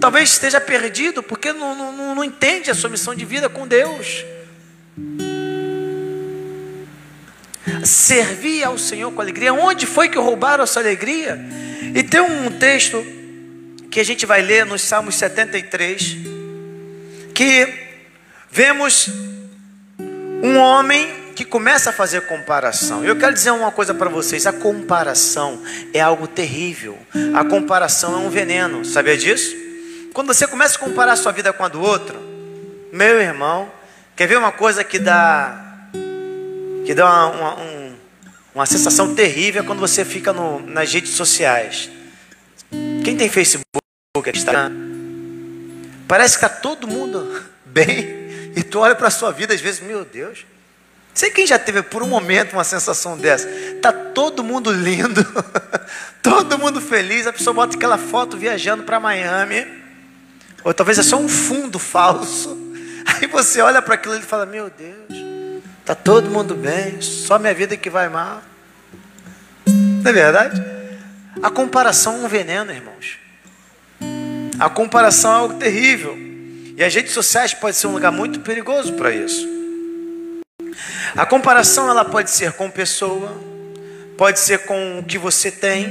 Talvez esteja perdido porque não, não, não entende a sua missão de vida com Deus. Servir ao Senhor com alegria. Onde foi que roubaram essa alegria? E tem um texto que a gente vai ler nos Salmos 73, que vemos um homem que começa a fazer comparação. Eu quero dizer uma coisa para vocês: a comparação é algo terrível. A comparação é um veneno. Sabia disso? Quando você começa a comparar a sua vida com a do outro, meu irmão, quer ver uma coisa que dá que dá uma, uma, um, uma sensação terrível quando você fica no, nas redes sociais. Quem tem Facebook, Instagram, parece que está todo mundo bem, e tu olha para a sua vida às vezes, meu Deus. Sei quem já teve por um momento uma sensação dessa. Tá todo mundo lindo, todo mundo feliz, a pessoa bota aquela foto viajando para Miami, ou talvez é só um fundo falso. Aí você olha para aquilo e fala: Meu Deus, tá todo mundo bem, só minha vida que vai mal. Não é verdade? A comparação é um veneno, irmãos. A comparação é algo terrível. E as redes sociais podem ser um lugar muito perigoso para isso. A comparação ela pode ser com pessoa, pode ser com o que você tem,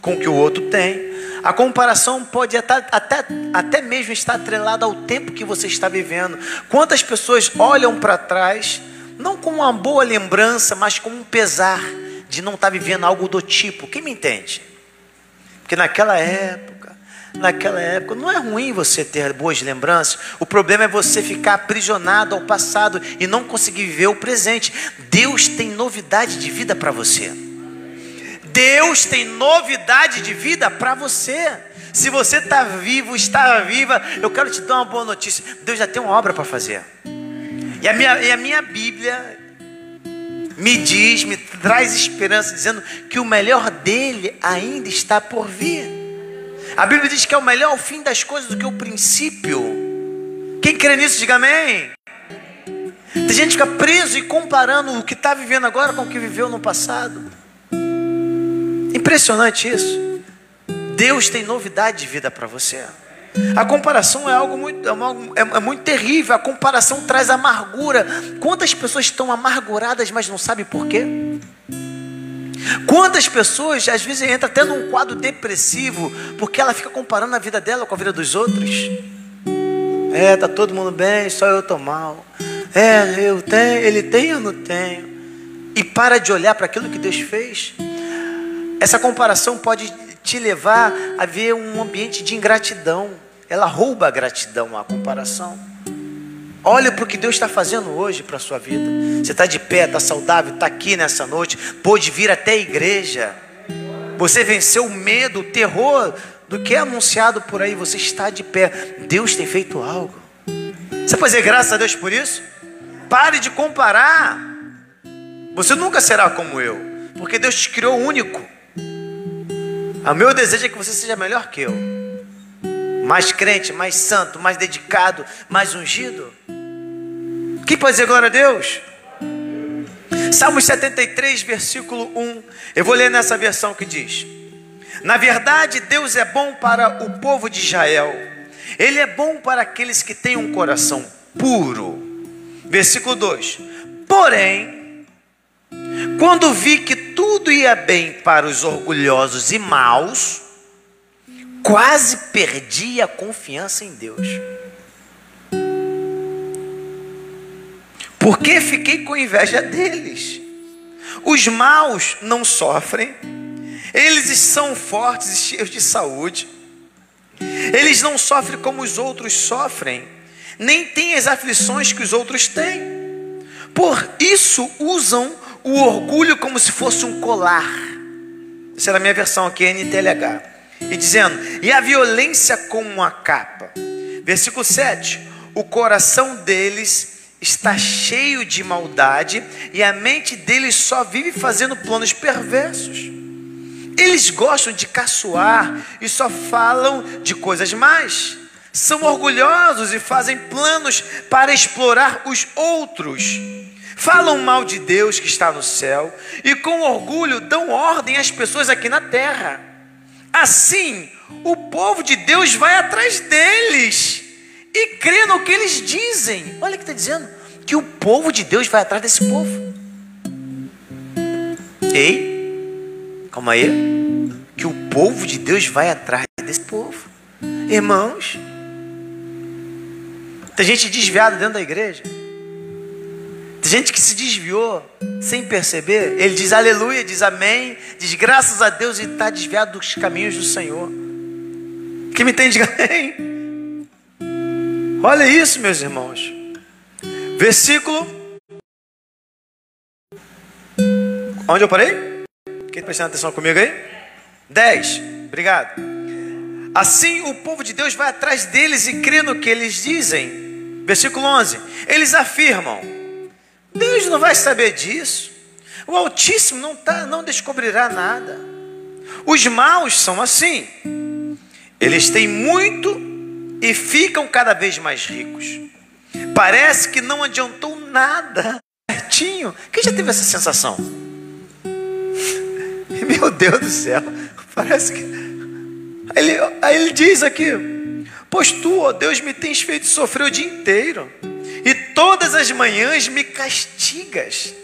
com o que o outro tem. A comparação pode até, até, até mesmo estar atrelada ao tempo que você está vivendo. Quantas pessoas olham para trás, não com uma boa lembrança, mas com um pesar de não estar vivendo algo do tipo. Quem me entende? Porque naquela época, naquela época. Não é ruim você ter boas lembranças. O problema é você ficar aprisionado ao passado e não conseguir viver o presente. Deus tem novidade de vida para você. Deus tem novidade de vida para você. Se você está vivo, está viva, eu quero te dar uma boa notícia. Deus já tem uma obra para fazer. E a, minha, e a minha Bíblia me diz, me traz esperança, dizendo que o melhor dele ainda está por vir. A Bíblia diz que é o melhor o fim das coisas do que o princípio. Quem crê nisso, diga amém. Tem gente que fica preso e comparando o que está vivendo agora com o que viveu no passado. Impressionante isso. Deus tem novidade de vida para você. A comparação é algo muito, é, uma, é, é, muito terrível. A comparação traz amargura. Quantas pessoas estão amarguradas, mas não sabem por quê? Quantas pessoas às vezes entra até num quadro depressivo porque ela fica comparando a vida dela com a vida dos outros? É, tá todo mundo bem, só eu tô mal. É, eu tenho, ele tem, eu não tenho. E para de olhar para aquilo que Deus fez. Essa comparação pode te levar a ver um ambiente de ingratidão. Ela rouba a gratidão, a comparação. Olha para o que Deus está fazendo hoje para a sua vida. Você está de pé, está saudável, está aqui nessa noite, pôde vir até a igreja. Você venceu o medo, o terror do que é anunciado por aí. Você está de pé. Deus tem feito algo. Você pode dizer graças a Deus por isso? Pare de comparar. Você nunca será como eu, porque Deus te criou único. O meu desejo é que você seja melhor que eu mais crente, mais santo, mais dedicado, mais ungido. Quem pode dizer glória a Deus? Salmos 73, versículo 1. Eu vou ler nessa versão que diz: Na verdade, Deus é bom para o povo de Israel, Ele é bom para aqueles que têm um coração puro. Versículo 2: Porém, quando vi que tudo ia bem para os orgulhosos e maus, quase perdi a confiança em Deus. Porque fiquei com inveja deles. Os maus não sofrem, eles são fortes e cheios de saúde. Eles não sofrem como os outros sofrem, nem têm as aflições que os outros têm. Por isso usam o orgulho como se fosse um colar. Essa era a minha versão aqui, NTLH e dizendo: E a violência como uma capa. Versículo 7: O coração deles está cheio de maldade e a mente deles só vive fazendo planos perversos. Eles gostam de caçoar e só falam de coisas mais. São orgulhosos e fazem planos para explorar os outros. Falam mal de Deus que está no céu e com orgulho dão ordem às pessoas aqui na terra. Assim, o povo de Deus vai atrás deles e crê no que eles dizem. Olha o que está dizendo: que o povo de Deus vai atrás desse povo. Ei, calma aí. Que o povo de Deus vai atrás desse povo. Irmãos, tem gente desviada dentro da igreja. Gente que se desviou sem perceber. Ele diz aleluia, diz amém, diz graças a Deus e está desviado dos caminhos do Senhor. Quem me entende, amém? Olha isso, meus irmãos. Versículo. Onde eu parei? Quem está prestando atenção comigo aí? 10. Obrigado. Assim o povo de Deus vai atrás deles e crê no que eles dizem. Versículo 11. Eles afirmam Deus não vai saber disso. O Altíssimo não, tá, não descobrirá nada. Os maus são assim. Eles têm muito e ficam cada vez mais ricos. Parece que não adiantou nada. Certinho. Quem já teve essa sensação? Meu Deus do céu. Parece que. Aí ele, aí ele diz aqui: Pois tu, ó Deus, me tens feito sofrer o dia inteiro e todas as manhãs me castigas.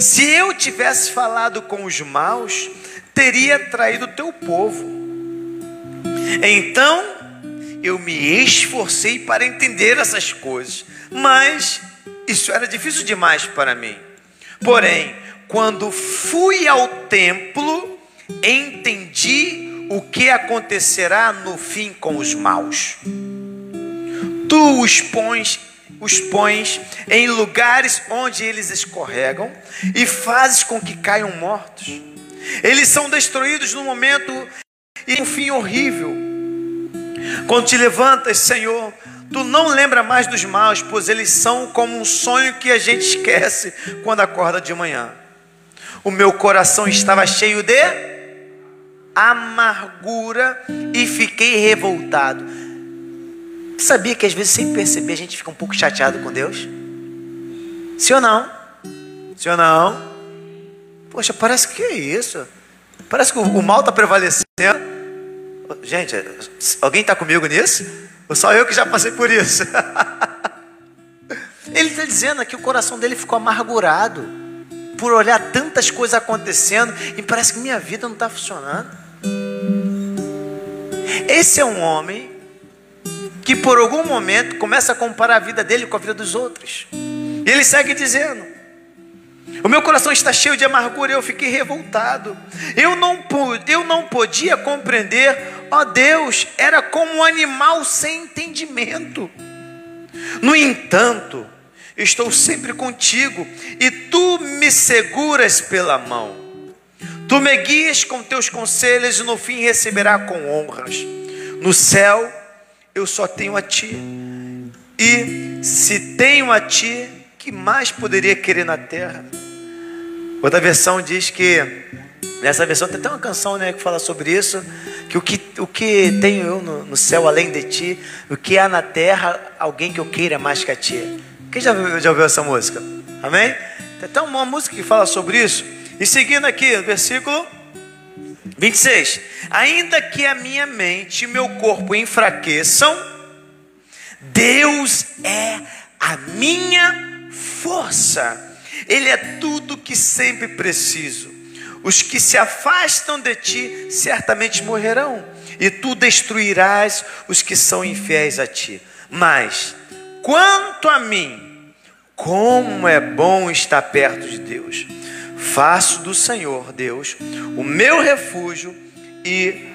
Se eu tivesse falado com os maus, teria traído o teu povo. Então eu me esforcei para entender essas coisas, mas isso era difícil demais para mim. Porém, quando fui ao templo, entendi o que acontecerá no fim com os maus. Tu os pões os pões em lugares onde eles escorregam e fazes com que caiam mortos. Eles são destruídos no momento e um fim horrível. Quando te levantas, Senhor, tu não lembra mais dos maus, pois eles são como um sonho que a gente esquece quando acorda de manhã. O meu coração estava cheio de amargura e fiquei revoltado. Sabia que às vezes, sem perceber, a gente fica um pouco chateado com Deus? Sim ou não? Sim ou não? Poxa, parece que é isso. Parece que o mal está prevalecendo. Gente, alguém está comigo nisso? Ou só eu que já passei por isso? Ele está dizendo que o coração dele ficou amargurado por olhar tantas coisas acontecendo e parece que minha vida não está funcionando. Esse é um homem que por algum momento começa a comparar a vida dele com a vida dos outros. E ele segue dizendo: O meu coração está cheio de amargura eu fiquei revoltado. Eu não, eu não podia compreender, ó Deus, era como um animal sem entendimento. No entanto, estou sempre contigo e tu me seguras pela mão. Tu me guias com teus conselhos e no fim receberá com honras. No céu, eu só tenho a ti. E se tenho a ti, que mais poderia querer na terra? Outra versão diz que, nessa versão tem até uma canção né, que fala sobre isso, que o que, o que tenho eu no, no céu além de ti, o que há na terra, alguém que eu queira mais que a ti. Quem já, já ouviu essa música? Amém? Tem até uma música que fala sobre isso. E seguindo aqui, versículo 26. Ainda que a minha mente e meu corpo enfraqueçam, Deus é a minha força. Ele é tudo que sempre preciso. Os que se afastam de ti certamente morrerão, e tu destruirás os que são infiéis a ti. Mas, quanto a mim, como é bom estar perto de Deus faço do Senhor Deus o meu refúgio e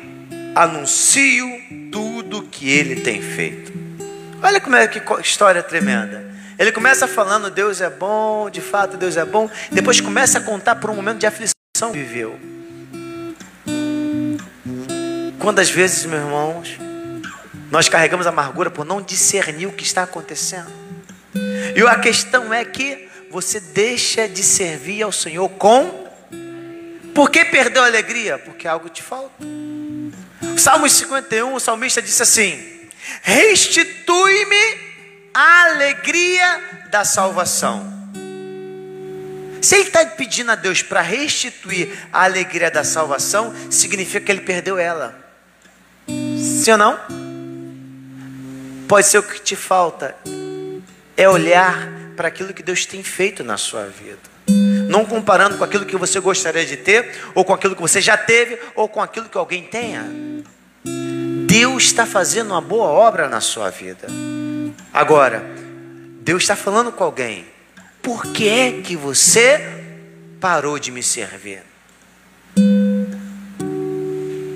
anuncio tudo que ele tem feito. Olha como é que história tremenda. Ele começa falando Deus é bom, de fato Deus é bom, depois começa a contar por um momento de aflição que viveu. Quantas vezes, meus irmãos, nós carregamos amargura por não discernir o que está acontecendo? E a questão é que você deixa de servir ao Senhor com. Por que perdeu a alegria? Porque algo te falta. O Salmo 51, o salmista disse assim: Restitui-me a alegria da salvação. Se ele está pedindo a Deus para restituir a alegria da salvação, significa que ele perdeu ela. Sim ou não? Pode ser o que te falta é olhar para aquilo que Deus tem feito na sua vida. Não comparando com aquilo que você gostaria de ter, ou com aquilo que você já teve, ou com aquilo que alguém tenha. Deus está fazendo uma boa obra na sua vida. Agora, Deus está falando com alguém. Por que é que você parou de me servir?